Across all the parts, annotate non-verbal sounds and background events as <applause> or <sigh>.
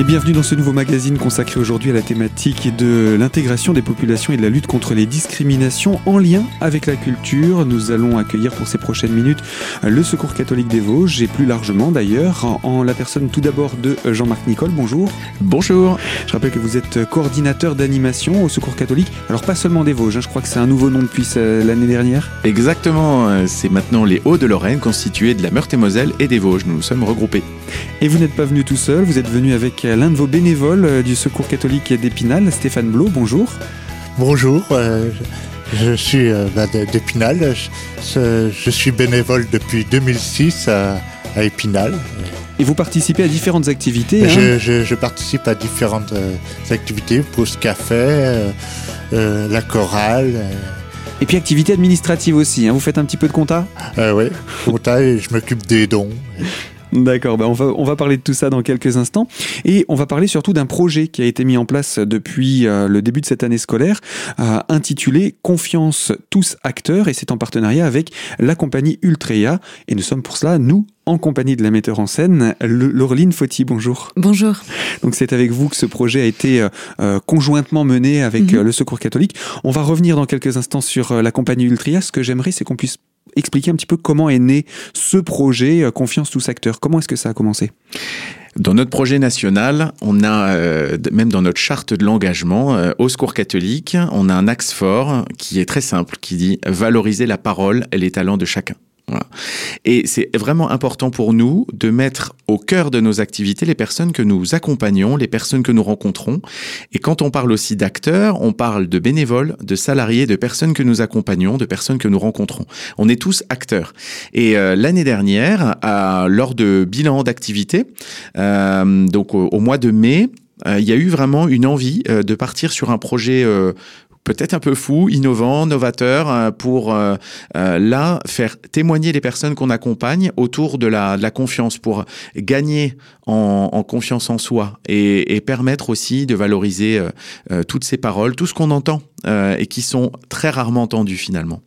Et bienvenue dans ce nouveau magazine consacré aujourd'hui à la thématique de l'intégration des populations et de la lutte contre les discriminations en lien avec la culture. Nous allons accueillir pour ces prochaines minutes le Secours catholique des Vosges et plus largement d'ailleurs en la personne tout d'abord de Jean-Marc Nicole. Bonjour. Bonjour. Je rappelle que vous êtes coordinateur d'animation au Secours catholique. Alors pas seulement des Vosges, hein, je crois que c'est un nouveau nom depuis l'année dernière. Exactement, c'est maintenant les Hauts-de-Lorraine constitués de la Meurthe-et-Moselle et des Vosges. Nous nous sommes regroupés. Et vous n'êtes pas venu tout seul, vous êtes venu avec l'un de vos bénévoles euh, du Secours catholique d'Épinal, Stéphane Blo. Bonjour. Bonjour. Euh, je suis euh, bah, d'Épinal. Je, suis bénévole depuis 2006 à, Épinal. Et vous participez à différentes activités hein je, participe à différentes activités, pause café, la chorale. Et puis activités administratives aussi, hein. vous faites un petit peu de compta? Oui, compta et je m'occupe des dons. D'accord, bah, on, va, on va parler de tout ça dans quelques instants. Et on va parler surtout d'un projet qui a été mis en place depuis euh, le début de cette année scolaire, euh, intitulé Confiance tous acteurs, et c'est en partenariat avec la compagnie Ultrea. Et nous sommes pour cela, nous, en compagnie de la metteur en scène, Laureline Fauti. Bonjour. Bonjour. Donc c'est avec vous que ce projet a été euh, conjointement mené avec mhm. le Secours catholique. On va revenir dans quelques instants sur la compagnie Ultrea. Ce que j'aimerais, c'est qu'on puisse expliquer un petit peu comment est né ce projet euh, Confiance tous acteurs. Comment est-ce que ça a commencé? Dans notre projet national, on a, euh, même dans notre charte de l'engagement, euh, au Secours catholique, on a un axe fort qui est très simple, qui dit valoriser la parole et les talents de chacun. Et c'est vraiment important pour nous de mettre au cœur de nos activités les personnes que nous accompagnons, les personnes que nous rencontrons. Et quand on parle aussi d'acteurs, on parle de bénévoles, de salariés, de personnes que nous accompagnons, de personnes que nous rencontrons. On est tous acteurs. Et euh, l'année dernière, lors de bilan d'activité, euh, donc au, mois de mai, euh, il y a eu vraiment une envie de partir sur un projet peut-être un peu fou, innovant, novateur, euh, pour euh, euh, là faire témoigner les personnes qu'on accompagne autour de la, de la, confiance, pour gagner en, en confiance en soi et, et, permettre aussi de valoriser toutes ces paroles, tout ce qu'on entend et qui sont très rarement entendues finalement.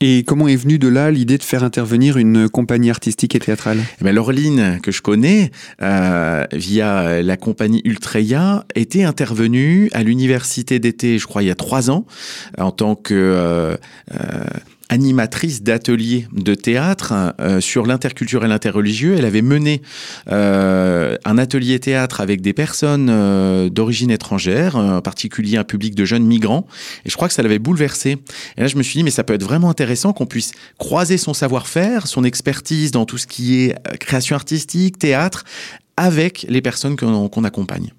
Et comment est venue de là l'idée de faire intervenir une compagnie artistique et théâtrale? Eh ben, Laureline, que je connais, euh, via la compagnie Ultreya, était intervenue à l'université d'été, je crois, il y a trois ans, en tant que... Euh, euh, animatrice d'ateliers de théâtre euh, sur l'interculturel interreligieux. Elle avait mené euh, un atelier théâtre avec des personnes euh, d'origine étrangère, en particulier un public de jeunes migrants. Et je crois que ça l'avait bouleversée. Et là, je me suis dit, mais ça peut être vraiment intéressant qu'on puisse croiser son savoir-faire, son expertise dans tout ce qui est création artistique, théâtre, avec les personnes qu'on accompagne.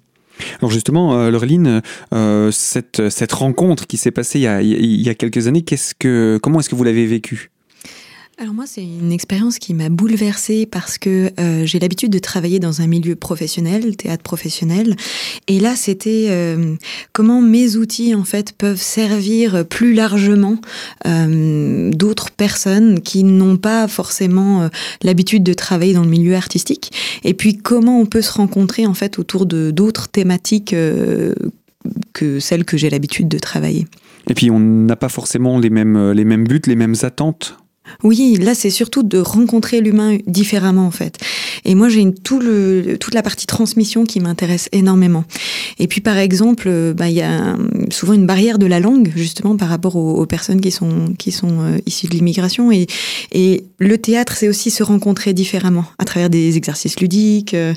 Alors justement, euh, Laureline, euh, cette, cette rencontre qui s'est passée il y a, il y a quelques années, qu'est-ce que, comment est-ce que vous l'avez vécue? Alors moi, c'est une expérience qui m'a bouleversée parce que euh, j'ai l'habitude de travailler dans un milieu professionnel, théâtre professionnel, et là, c'était euh, comment mes outils en fait peuvent servir plus largement euh, d'autres personnes qui n'ont pas forcément l'habitude de travailler dans le milieu artistique, et puis comment on peut se rencontrer en fait autour de d'autres thématiques que celles que j'ai l'habitude de travailler. Et puis on n'a pas forcément les mêmes les mêmes buts, les mêmes attentes oui, là c'est surtout de rencontrer l'humain différemment en fait. Et moi j'ai toute la partie transmission qui m'intéresse énormément. Et puis par exemple, euh, bah, il y a souvent une barrière de la langue justement par rapport aux, personnes qui sont, euh, issues de l'immigration. Et, le théâtre c'est aussi se rencontrer différemment à travers des exercices ludiques, euh,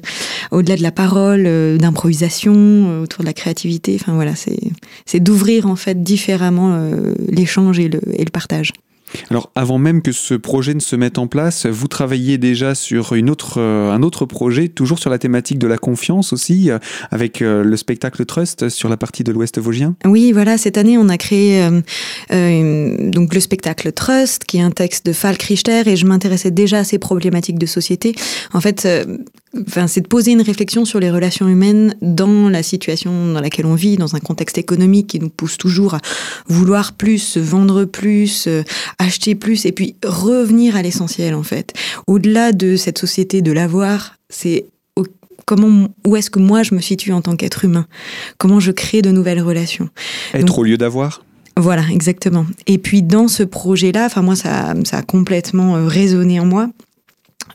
au-delà de la parole, d'improvisation, autour de la créativité. Enfin voilà, c'est d'ouvrir en fait différemment l'échange et le partage. Alors, avant même que ce projet ne se mette en place, vous travailliez déjà sur une autre, euh, un autre projet, toujours sur la thématique de la confiance aussi, euh, avec euh, le spectacle Trust sur la partie de l'Ouest vosgien. Oui, voilà, cette année, on a créé donc le spectacle Trust, qui est un texte de Falk Richter, et je m'intéressais déjà à ces problématiques de société. En fait, Enfin, c'est de poser une réflexion sur les relations humaines dans la situation dans laquelle on vit, dans un contexte économique qui nous pousse toujours à vouloir plus, vendre plus, euh, acheter plus, et puis revenir à l'essentiel en fait. Au-delà de cette société de l'avoir, c'est comment, où est-ce que moi je me situe en tant qu'être humain? Comment je crée de nouvelles relations? Être au lieu d'avoir? Voilà, exactement. Et puis dans ce projet-là, enfin moi ça, ça a complètement euh, résonné en moi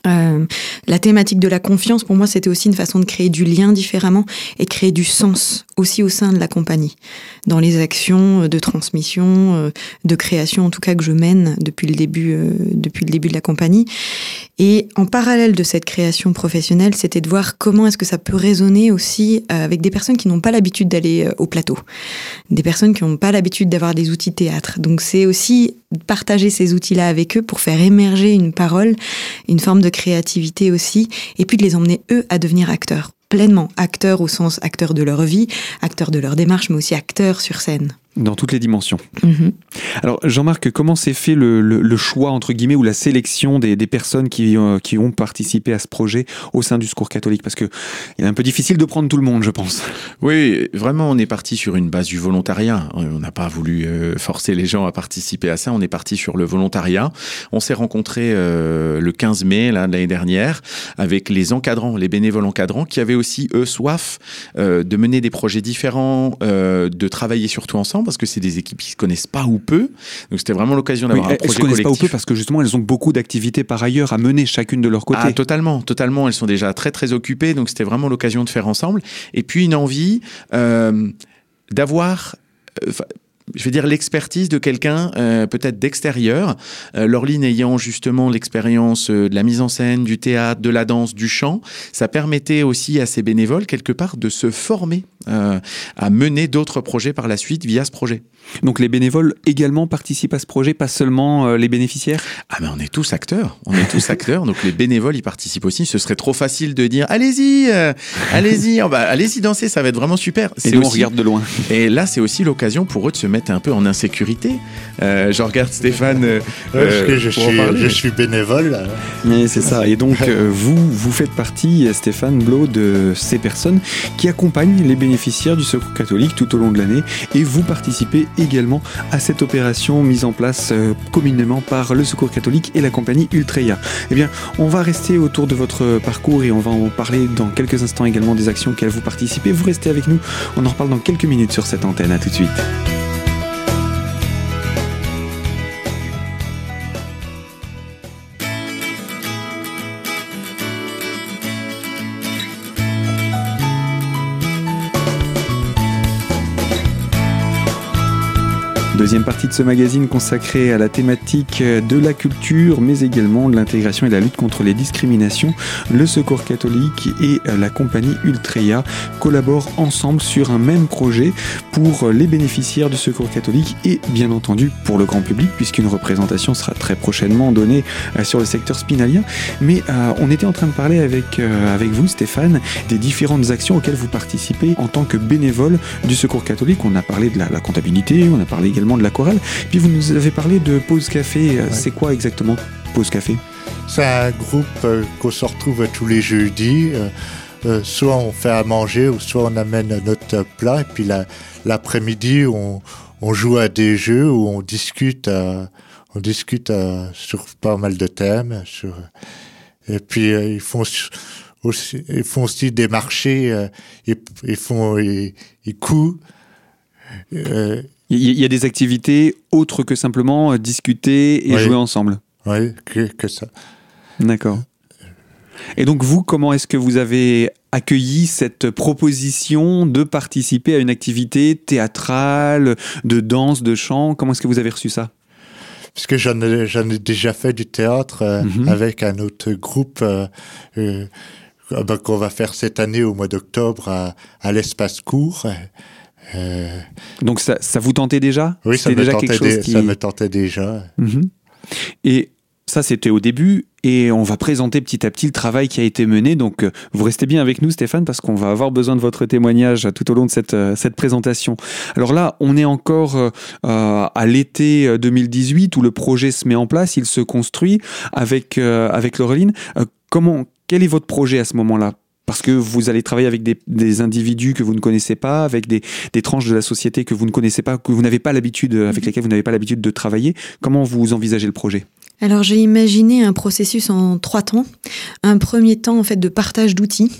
Euh, la thématique de la confiance, pour moi, c'était aussi une façon de créer du lien différemment et créer du sens aussi au sein de la compagnie, dans les actions de transmission, euh, de création, en tout cas que je mène depuis le début, euh, depuis le début de la compagnie. Et en parallèle de cette création professionnelle, c'était de voir comment est-ce que ça peut résonner aussi avec des personnes qui n'ont pas l'habitude d'aller au plateau, des personnes qui n'ont pas l'habitude d'avoir des outils théâtre. Donc c'est aussi partager ces outils-là avec eux pour faire émerger une parole, une forme de créativité aussi, et puis de les emmener eux à devenir acteurs, pleinement acteurs au sens acteurs de leur vie, acteurs de leur démarche, mais aussi acteurs sur scène. Dans toutes les dimensions. Mhm. Alors, Jean-Marc, comment s'est fait le, choix, entre guillemets, ou la sélection des, personnes qui, euh, qui, ont participé à ce projet au sein du Secours catholique? Parce qu'il est un peu difficile de prendre tout le monde, je pense. Oui, vraiment, on est parti sur une base du volontariat. On n'a pas voulu euh, forcer les gens à participer à ça. On est parti sur le volontariat. On s'est rencontrés euh, le 15 mai de l'année dernière avec les encadrants, les bénévoles encadrants, qui avaient aussi, eux, soif de mener des projets différents, de travailler surtout ensemble parce que c'est des équipes qui se connaissent pas ou peu. Donc c'était vraiment l'occasion d'avoir un projet se connaissent pas ou peu parce que justement elles ont beaucoup d'activités par ailleurs à mener chacune de leur côté. Ah, totalement, totalement. Elles sont déjà très très occupées, donc c'était vraiment l'occasion de faire ensemble. Et puis une envie euh, d'avoir euh, je veux dire l'expertise de quelqu'un euh, peut-être d'extérieur, euh, Laureline ayant justement l'expérience euh, de la mise en scène, du théâtre, de la danse, du chant, ça permettait aussi à ces bénévoles quelque part de se former euh, à mener d'autres projets par la suite via ce projet. Donc les bénévoles également participent à ce projet, pas seulement euh, les bénéficiaires? Ah mais on est tous acteurs, on est tous acteurs, donc les bénévoles y participent aussi. Ce serait trop facile de dire allez-y, allez-y, allez-y danser, ça va être vraiment super. Et nous, on regarde de loin. Et là c'est aussi l'occasion pour eux de se mettre un peu en insécurité. Euh, je regarde Stéphane. Euh, parce que je, suis, je suis bénévole. c'est ça. Et donc, euh, vous, vous faites partie, Stéphane Blo, de ces personnes qui accompagnent les bénéficiaires du Secours catholique tout au long de l'année. Et vous participez également à cette opération mise en place communément par le Secours catholique et la compagnie Ultreya. Eh bien, on va rester autour de votre parcours et on va en parler dans quelques instants également des actions auxquelles vous participez. Vous restez avec nous. On en reparle dans quelques minutes sur cette antenne. À tout de suite. Deuxième partie de ce magazine consacré à la thématique de la culture, mais également de l'intégration et de la lutte contre les discriminations. Le Secours catholique et la compagnie Ultreya collaborent ensemble sur un même projet pour les bénéficiaires du Secours catholique et bien entendu pour le grand public, puisqu'une représentation sera très prochainement donnée euh, sur le secteur spinalien. Mais euh, on était en train de parler avec, euh, avec vous, Stéphane, des différentes actions auxquelles vous participez en tant que bénévole du Secours catholique. On a parlé de la, la comptabilité, on a parlé également de la chorale. Puis vous nous avez parlé de Pause Café. Euh, c'est quoi exactement Pause Café? C'est un groupe euh, qu'on se retrouve tous les jeudis. Euh, soit on fait à manger ou soit on amène notre plat. Et puis l'après-midi, on, joue à des jeux où on discute, on discute sur pas mal de thèmes. et puis ils font aussi, ils font aussi des marchés, ils, font ils, ils couent. Il y, a des activités autres que simplement euh, discuter et jouer ensemble. Oui, que, ça. D'accord. Et donc vous, comment est-ce que vous avez accueilli cette proposition de participer à une activité théâtrale, de danse, de chant? Comment est-ce que vous avez reçu ça? Parce que j'en ai, déjà fait du théâtre euh, mhm. avec un autre groupe euh, qu'on va faire cette année au mois d'octobre à, à l'espace court. Euh, Donc ça, ça, vous tentait déjà? Oui, ça, me, déjà chose qui... ça me tentait déjà. Mhm. Et ça, c'était au début. Et on va présenter petit à petit le travail qui a été mené. Donc, euh, vous restez bien avec nous, Stéphane, parce qu'on va avoir besoin de votre témoignage tout au long de cette, euh, cette présentation. Alors là, on est encore euh, à l'été 2018 où le projet se met en place, il se construit avec, avec Laureline. comment, quel est votre projet à ce moment-là? Parce que vous allez travailler avec des, individus que vous ne connaissez pas, avec des, tranches de la société que vous ne connaissez pas, que vous n'avez pas l'habitude, avec mhm. lesquelles vous n'avez pas l'habitude de travailler. Comment vous envisagez le projet? Alors j'ai imaginé un processus en trois temps. Un premier temps en fait de partage d'outils.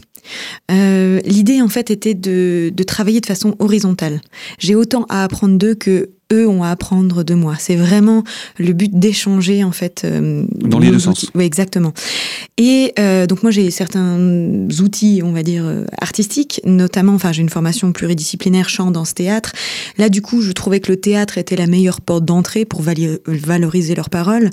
Euh, l'idée en fait était de, de travailler de façon horizontale. J'ai autant à apprendre d'eux que eux ont à apprendre de moi. C'est vraiment le but d'échanger en fait. Euh, Dans les deux sens. Oui, exactement. Et euh, donc moi j'ai certains outils, on va dire euh, artistiques, notamment, enfin j'ai une formation pluridisciplinaire chant, danse, théâtre. Là du coup je trouvais que le théâtre était la meilleure porte d'entrée pour valoriser leurs paroles.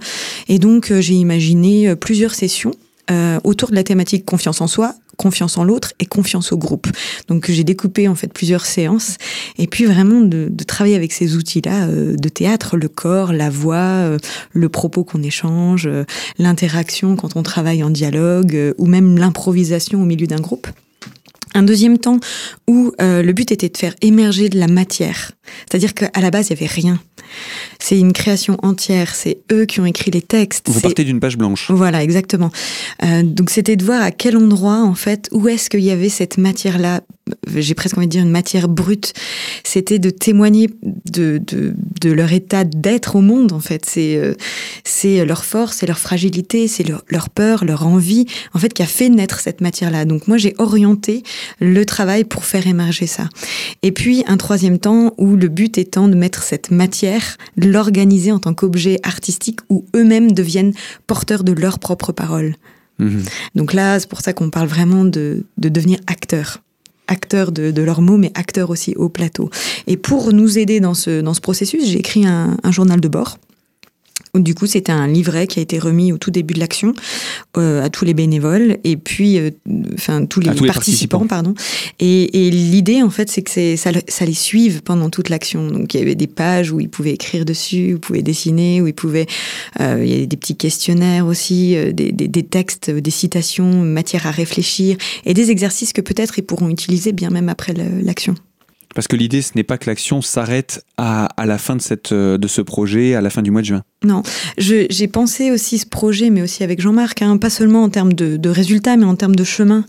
Et donc j'ai imaginé plusieurs sessions euh, autour de la thématique confiance en soi, confiance en l'autre et confiance au groupe. Donc j'ai découpé en fait plusieurs séances et puis vraiment de, travailler avec ces outils-là euh, de théâtre, le corps, la voix, euh, le propos qu'on échange, l'interaction quand on travaille en dialogue ou même l'improvisation au milieu d'un groupe. Un deuxième temps où le but était de faire émerger de la matière, c'est-à-dire qu'à la base il y avait rien. C'est une création entière. C'est eux qui ont écrit les textes. Vous partez d'une page blanche. Voilà, exactement. Euh, donc c'était de voir à quel endroit, en fait, où est-ce qu'il y avait cette matière-là. J'ai presque envie de dire une matière brute. C'était de témoigner de, de, de leur état d'être au monde, en fait. C'est euh, c'est leur force, c'est leur fragilité, c'est leur, leur peur, leur envie, en fait, qui a fait naître cette matière-là. Donc moi, j'ai orienté le travail pour faire émerger ça. Et puis un troisième temps où le but étant de mettre cette matière de l'organiser en tant qu'objet artistique où eux-mêmes deviennent porteurs de leurs propres paroles. Mhm. Donc là, c'est pour ça qu'on parle vraiment de, devenir acteur acteurs de, leurs mots, mais acteurs aussi au plateau. Et pour nous aider dans ce, dans ce processus, j'ai écrit un, journal de bord du coup, c'était un livret qui a été remis au tout début de l'action euh, à tous les bénévoles et puis, euh, enfin, tous les, participants, pardon. Et, l'idée, en fait, c'est que ça, ça les suive pendant toute l'action. Donc, il y avait des pages où ils pouvaient écrire dessus, où ils pouvaient dessiner, où ils pouvaient. Euh, il y avait des petits questionnaires aussi, des, des, textes, des citations, matière à réfléchir et des exercices que peut-être ils pourront utiliser bien même après l'action. Parce que l'idée, ce n'est pas que l'action s'arrête à, à, la fin de, cette, euh, de ce projet, à la fin du mois de juin. Non, j'ai pensé aussi ce projet, mais aussi avec Jean-Marc, hein, pas seulement en termes de, résultats, mais en termes de chemin.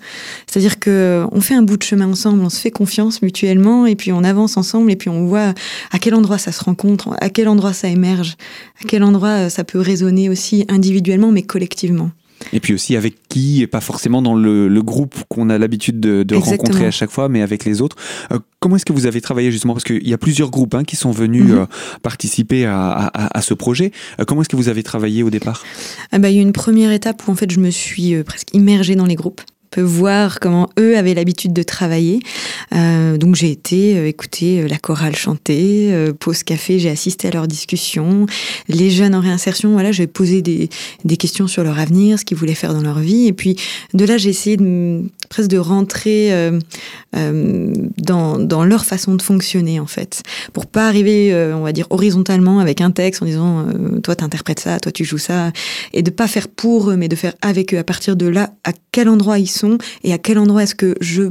C'est-à-dire que on fait un bout de chemin ensemble, on se fait confiance mutuellement, et puis on avance ensemble, et puis on voit à quel endroit ça se rencontre, à quel endroit ça émerge, à quel endroit ça peut résonner aussi individuellement, mais collectivement. Et puis aussi avec qui, et pas forcément dans le, groupe qu'on a l'habitude de, rencontrer à chaque fois, mais avec les autres. Euh, comment est-ce que vous avez travaillé justement? Parce qu'il y a plusieurs groupes hein, qui sont venus mhm. euh, participer à, ce projet. Euh, comment est-ce que vous avez travaillé au départ? Ah bah, Il y a eu une première étape où en fait je me suis presque immergée dans les groupes voir comment eux avaient l'habitude de travailler. Euh, donc j'ai été euh, écouter euh, la chorale chanter, pause café, j'ai assisté à leurs discussions. Les jeunes en réinsertion, voilà, j'ai posé des, des questions sur leur avenir, ce qu'ils voulaient faire dans leur vie. Et puis de là, j'ai essayé de, presque de rentrer euh, euh, dans, dans, leur façon de fonctionner en fait, pour pas arriver, on va dire horizontalement avec un texte en disant toi t'interprètes ça, toi tu joues ça, et de pas faire pour eux, mais de faire avec eux. À partir de là, à quel endroit ils sont et à quel endroit est-ce que je.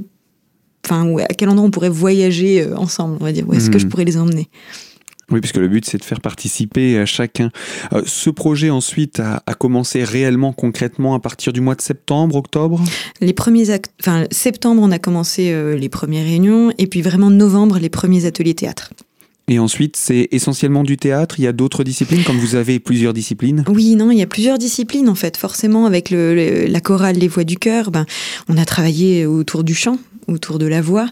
Enfin, à quel endroit on pourrait voyager euh, ensemble, on va dire. Où est-ce que je hmm. pourrais les emmener oui, puisque le but, c'est de faire participer chacun. Euh, ce projet, ensuite, a, commencé réellement, concrètement, à partir du mois de septembre, octobre? Les premiers Enfin, septembre, on a commencé euh, les premières réunions, et puis vraiment novembre, les premiers ateliers théâtre. Et ensuite, c'est essentiellement du théâtre. Il y a d'autres disciplines, comme vous avez plusieurs disciplines. Oui, non, il y a plusieurs disciplines en fait. Forcément, avec la chorale Les Voix du cœur, ben, on a travaillé autour du chant, autour de la voix.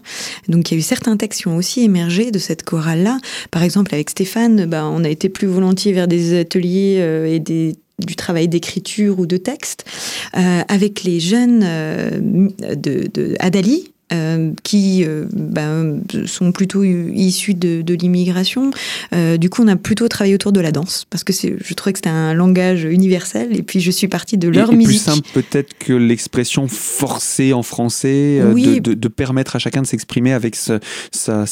Donc il y a eu certains textes qui ont aussi émergé de cette chorale-là. Par exemple, avec Stéphane, ben, on a été plus volontiers vers des ateliers euh, et du travail d'écriture ou de texte. Euh, avec les jeunes euh, de Adali, euh, qui euh, ben, sont plutôt issus de, de l'immigration. Euh, du coup, on a plutôt travaillé autour de la danse parce que je trouvais que c'était un langage universel. Et puis, je suis partie de leur et, musique. Plus simple peut-être que l'expression forcée en français, de, de, de, permettre à chacun de s'exprimer avec sa, sa,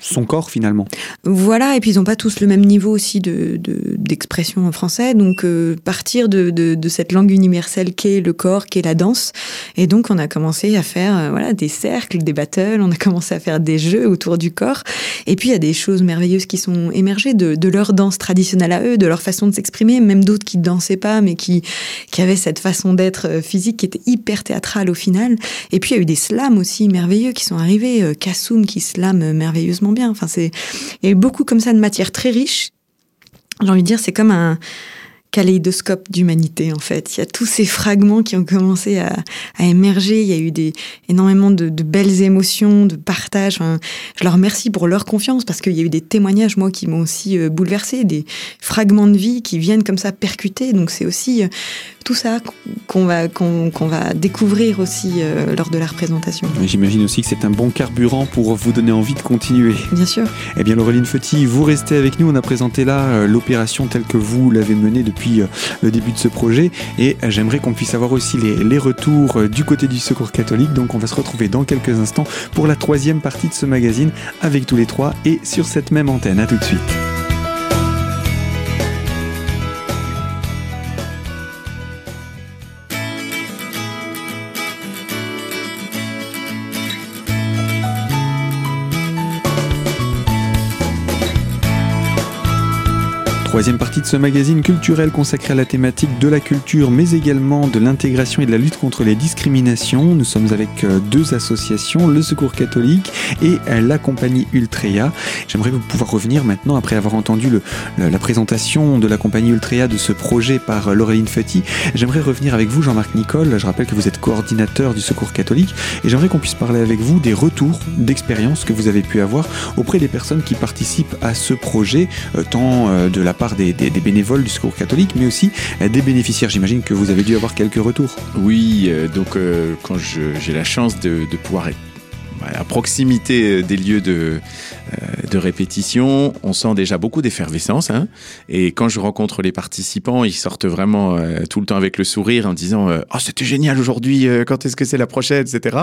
son corps finalement. Voilà, et puis ils n'ont pas tous le même niveau aussi de, d'expression en français, donc partir de, de, cette langue universelle qu'est le corps, qu'est la danse, et donc on a commencé à faire voilà des cercles, des battles, on a commencé à faire des jeux autour du corps. Et puis il y a des choses merveilleuses qui sont émergées de, leur danse traditionnelle à eux, de leur façon de s'exprimer, même d'autres qui ne dansaient pas, mais qui, qui avaient cette façon d'être euh, physique qui était hyper théâtrale au final. Et puis il y a eu des slams aussi merveilleux qui sont arrivés, euh, Kassoum qui slame merveilleusement bien. Enfin, c'est, il y a eu beaucoup comme ça de matière très riche. J'ai envie de dire, c'est comme un, kaléidoscope d'humanité en fait. Il y a tous ces fragments qui ont commencé à, émerger. Il y a eu des, énormément de, belles émotions, de partage. je leur remercie pour leur confiance parce qu'il y a eu des témoignages, moi, qui m'ont aussi euh, bouleversé, des fragments de vie qui viennent comme ça percuter. Donc c'est aussi euh, tout ça qu'on va, qu'on, va découvrir aussi euh, lors de la représentation. J'imagine aussi que c'est un bon carburant pour vous donner envie de continuer. Bien sûr. Eh bien, Laureline Feuty, vous restez avec nous. On a présenté là l'opération telle que vous l'avez menée depuis depuis euh, le début de ce projet. Et euh, j'aimerais qu'on puisse avoir aussi les, les retours euh, du côté du Secours catholique. Donc on va se retrouver dans quelques instants pour la troisième partie de ce magazine avec tous les trois et sur cette même antenne. À tout de suite. Troisième partie de ce magazine culturel consacré à la thématique de la culture, mais également de l'intégration et de la lutte contre les discriminations. Nous sommes avec euh, deux associations, le Secours catholique et euh, la compagnie Ultrea. J'aimerais pouvoir revenir maintenant, après avoir entendu la présentation de la compagnie Ultrea de ce projet par euh, Laureline Fetty, j'aimerais revenir avec vous, Jean-Marc Nicole. Je rappelle que vous êtes coordinateur du Secours catholique et j'aimerais qu'on puisse parler avec vous des retours d'expérience que vous avez pu avoir auprès des personnes qui participent à ce projet, tant de la part des, bénévoles du Secours catholique, mais aussi euh, des bénéficiaires. J'imagine que vous avez dû avoir quelques retours. Oui, euh, donc euh, quand j'ai la chance de, de pouvoir être à proximité des lieux de, de répétition, on sent déjà beaucoup d'effervescence. Hein. Et quand je rencontre les participants, ils sortent vraiment euh, tout le temps avec le sourire en disant euh, Oh, c'était génial aujourd'hui, quand est-ce que c'est la prochaine, etc.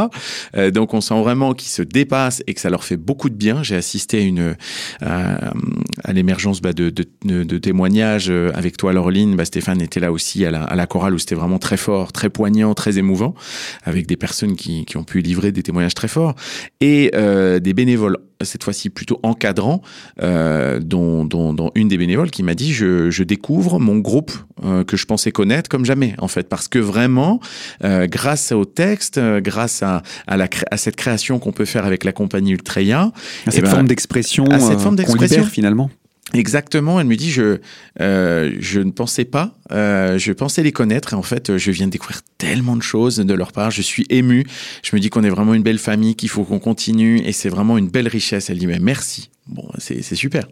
donc on sent vraiment qu'ils se dépassent et que ça leur fait beaucoup de bien. J'ai assisté à, une, à, l'émergence bah, de, de, témoignages avec toi, Laureline. Bah, Stéphane était là aussi à la, à la chorale où c'était vraiment très fort, très poignant, très émouvant, avec des personnes qui, qui ont pu livrer des témoignages très forts et des bénévoles cette fois-ci plutôt encadrant, euh, dont, une des bénévoles qui m'a dit je, découvre mon groupe euh, que je pensais connaître comme jamais en fait parce que vraiment euh, grâce au texte, grâce à, la, à cette création qu'on peut faire avec la compagnie Ultreya, à eh cette ben, forme d'expression qu'on libère finalement. Exactement, elle me dit je euh, je ne pensais pas, euh, je pensais les connaître et en fait je viens de découvrir tellement de choses de leur part, je suis ému, je me dis qu'on est vraiment une belle famille, qu'il faut qu'on continue et c'est vraiment une belle richesse. Elle dit mais merci, bon c'est super.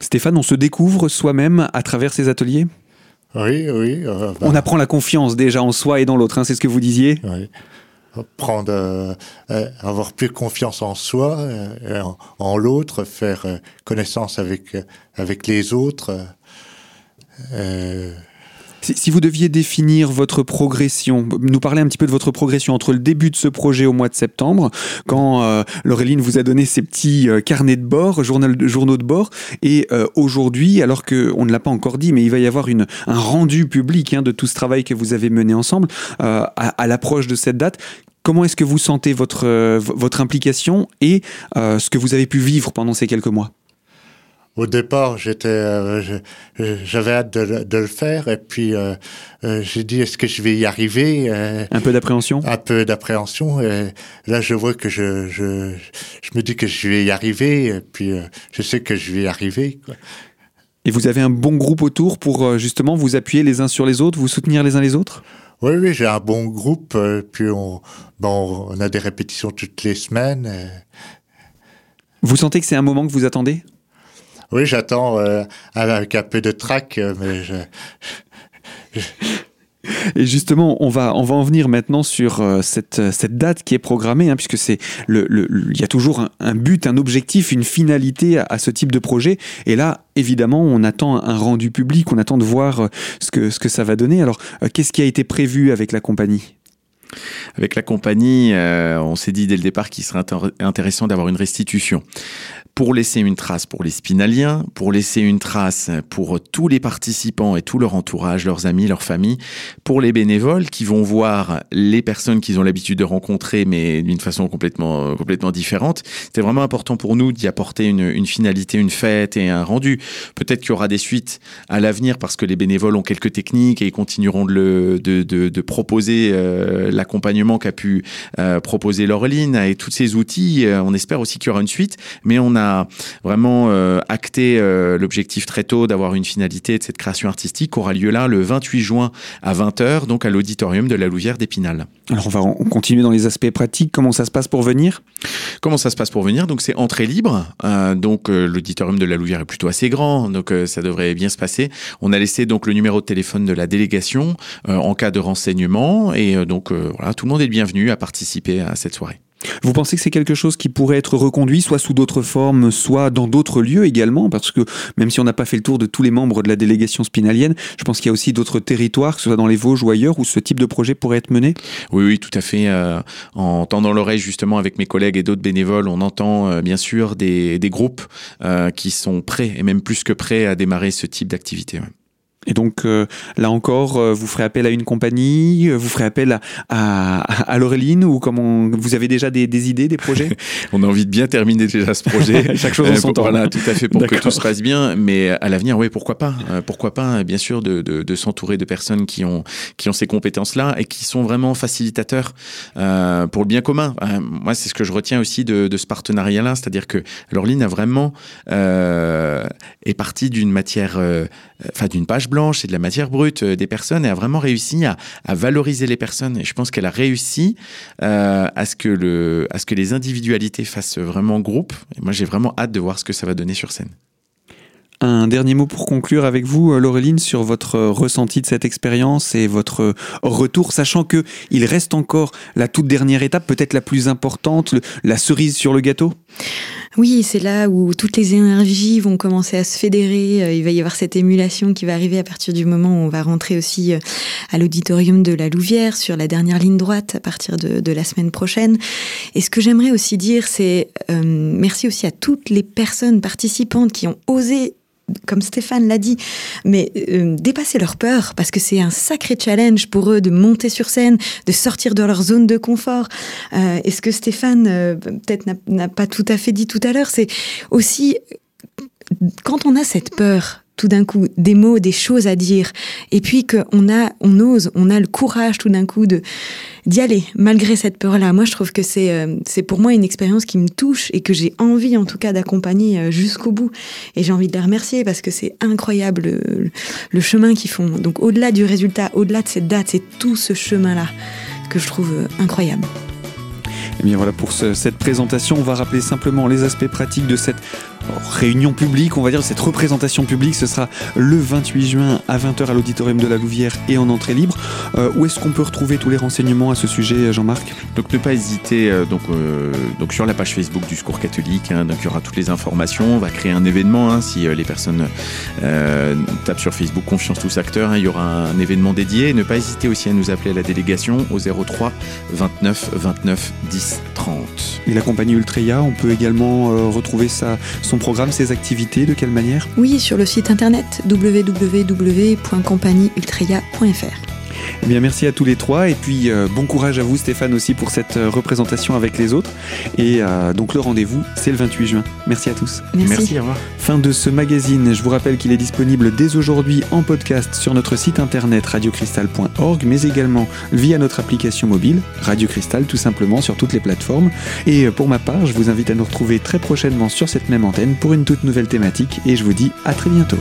Stéphane, on se découvre soi-même à travers ces ateliers? Oui, oui. Euh, on apprend la confiance déjà en soi et dans l'autre, hein, c'est ce que vous disiez? Oui prendre, euh, euh, avoir plus confiance en soi, euh, en, l'autre, faire connaissance avec avec les autres. Si, vous deviez définir votre progression, nous parler un petit peu de votre progression entre le début de ce projet au mois de septembre, quand euh, Laureline vous a donné ses petits carnets de bord, journaux de bord, et aujourd'hui, alors qu'on ne l'a pas encore dit, mais il va y avoir une, un rendu public hein, de tout ce travail que vous avez mené ensemble à, à l'approche de cette date. Comment est-ce que vous sentez votre, euh, votre implication et euh, ce que vous avez pu vivre pendant ces quelques mois? Au départ, j'étais, euh, j'avais hâte de, le faire, et puis j'ai dit est-ce que je vais y arriver Un peu d'appréhension. Un peu d'appréhension. Et là, je vois que je, je, je, me dis que je vais y arriver, et puis je sais que je vais y arriver. Et vous avez un bon groupe autour pour justement vous appuyer les uns sur les autres, vous soutenir les uns les autres? Oui, oui, j'ai un bon groupe. Euh, puis on, bon, on a des répétitions toutes les semaines. Euh. Vous sentez que c'est un moment que vous attendez? Oui, j'attends euh, avec un peu de trac, mais je, et justement, on va, on va en venir maintenant sur euh, cette, cette date qui est programmée, hein, puisque c'est le, le, il y a toujours un, but, un objectif, une finalité à, ce type de projet. Et là, évidemment, on attend un rendu public, on attend de voir euh, ce que, ce que ça va donner. Alors, euh, qu'est-ce qui a été prévu avec la compagnie? Avec la compagnie, on s'est dit dès le départ qu'il serait intéressant d'avoir une restitution pour laisser une trace pour les spinaliens, pour laisser une trace pour tous les participants et tout leur entourage, leurs amis, leurs familles, pour les bénévoles qui vont voir les personnes qu'ils ont l'habitude de rencontrer, mais d'une façon complètement, complètement différente. C'était vraiment important pour nous d'y apporter une, finalité, une fête et un rendu. Peut-être qu'il y aura des suites à l'avenir parce que les bénévoles ont quelques techniques et ils continueront de, le, de, de, proposer euh, l'accompagnement qu'a pu euh, proposer Laureline et tous ces outils. Euh, on espère aussi qu'il y aura une suite, mais on a a vraiment euh, acté euh, l'objectif très tôt d'avoir une finalité de cette création artistique qui aura lieu là le 28 juin à 20h, donc à l'auditorium de la Louvière d'Épinal. Alors on va continuer dans les aspects pratiques. Comment ça se passe pour venir? Comment ça se passe pour venir? Donc c'est entrée libre. donc l'auditorium de la Louvière est plutôt assez grand, donc ça devrait bien se passer. On a laissé donc le numéro de téléphone de la délégation en cas de renseignement et donc voilà, tout le monde est bienvenu à participer à cette soirée. Vous pensez que c'est quelque chose qui pourrait être reconduit, soit sous d'autres formes, soit dans d'autres lieux également? Parce que même si on n'a pas fait le tour de tous les membres de la délégation spinalienne, je pense qu'il y a aussi d'autres territoires, que ce soit dans les Vosges ou ailleurs, où ce type de projet pourrait être mené Oui, oui, tout à fait. Euh, en tendant l'oreille justement avec mes collègues et d'autres bénévoles, on entend euh, bien sûr des, groupes euh, qui sont prêts, et même plus que prêts, à démarrer ce type d'activité. Et donc euh, là encore, euh, vous ferez appel à une compagnie, euh, vous ferez appel à, à, à Laureline ou comment vous avez déjà des, des idées, des projets <laughs> On a envie de bien terminer déjà ce projet. <laughs> Chaque chose en son temps. Voilà, tout à fait pour que tout se passe bien. Mais à l'avenir, oui, pourquoi pas Pourquoi pas Bien sûr, de, de, de s'entourer de personnes qui ont qui ont ces compétences-là et qui sont vraiment facilitateurs euh, pour le bien commun. moi, c'est ce que je retiens aussi de, de ce partenariat-là, c'est-à-dire que Laureline a vraiment euh, est partie d'une matière, enfin d'une page blanche et de la matière brute euh, des personnes et a vraiment réussi à, valoriser les personnes. Et je pense qu'elle a réussi euh, à, ce que le, à ce que les individualités fassent vraiment groupe. Et moi, j'ai vraiment hâte de voir ce que ça va donner sur scène. Un dernier mot pour conclure avec vous, euh, Laureline, sur votre ressenti de cette expérience et votre retour, sachant que il reste encore la toute dernière étape, peut-être la plus importante, la cerise sur le gâteau? Oui, c'est là où toutes les énergies vont commencer à se fédérer. Euh, il va y avoir cette émulation qui va arriver à partir du moment où on va rentrer aussi euh, à l'auditorium de la Louvière sur la dernière ligne droite à partir de, la semaine prochaine. Et ce que j'aimerais aussi dire, c'est euh, merci aussi à toutes les personnes participantes qui ont osé comme Stéphane l'a dit, mais euh, dépasser leur peur, parce que c'est un sacré challenge pour eux de monter sur scène, de sortir de leur zone de confort. Euh, et ce que Stéphane euh, peut-être n'a pas tout à fait dit tout à l'heure, c'est aussi quand on a cette peur, tout d'un coup des mots, des choses à dire, et puis qu'on a, on ose, on a le courage tout d'un coup de d'y aller malgré cette peur-là. Moi, je trouve que c'est euh, c'est pour moi une expérience qui me touche et que j'ai envie en tout cas d'accompagner euh, jusqu'au bout. Et j'ai envie de les remercier parce que c'est incroyable le, chemin qu'ils font. Donc au-delà du résultat, au-delà de cette date, c'est tout ce chemin-là que je trouve euh, incroyable. Et bien voilà pour cette présentation. On va rappeler simplement les aspects pratiques de cette réunion publique, on va dire, cette représentation publique, ce sera le 28 juin à 20h à l'auditorium de la Louvière et en entrée libre. Euh, où est-ce qu'on peut retrouver tous les renseignements à ce sujet, Jean-Marc? Donc ne pas hésiter, euh, donc, euh, donc sur la page Facebook du Secours catholique, hein, donc il y aura toutes les informations. On va créer un événement hein, si les personnes tapent sur Facebook Confiance tous acteurs. Hein, il y aura un événement dédié. Ne pas hésiter aussi à nous appeler à la délégation au 03 29 29 10 30. Et la compagnie Ultreya, on peut également retrouver sa, son programme, ses activités, de quelle manière? Oui, sur le site internet www.compagnieultreya.fr. Eh bien, merci à tous les trois et puis euh, bon courage à vous Stéphane aussi pour cette euh, représentation avec les autres. Et euh, donc le rendez-vous, c'est le 28 juin. Merci à tous. Merci. au revoir. Fin de ce magazine. Je vous rappelle qu'il est disponible dès aujourd'hui en podcast sur notre site internet radiocristal.org, mais également via notre application mobile Radio Cristal, tout simplement sur toutes les plateformes. Et pour ma part, je vous invite à nous retrouver très prochainement sur cette même antenne pour une toute nouvelle thématique. Et je vous dis à très bientôt.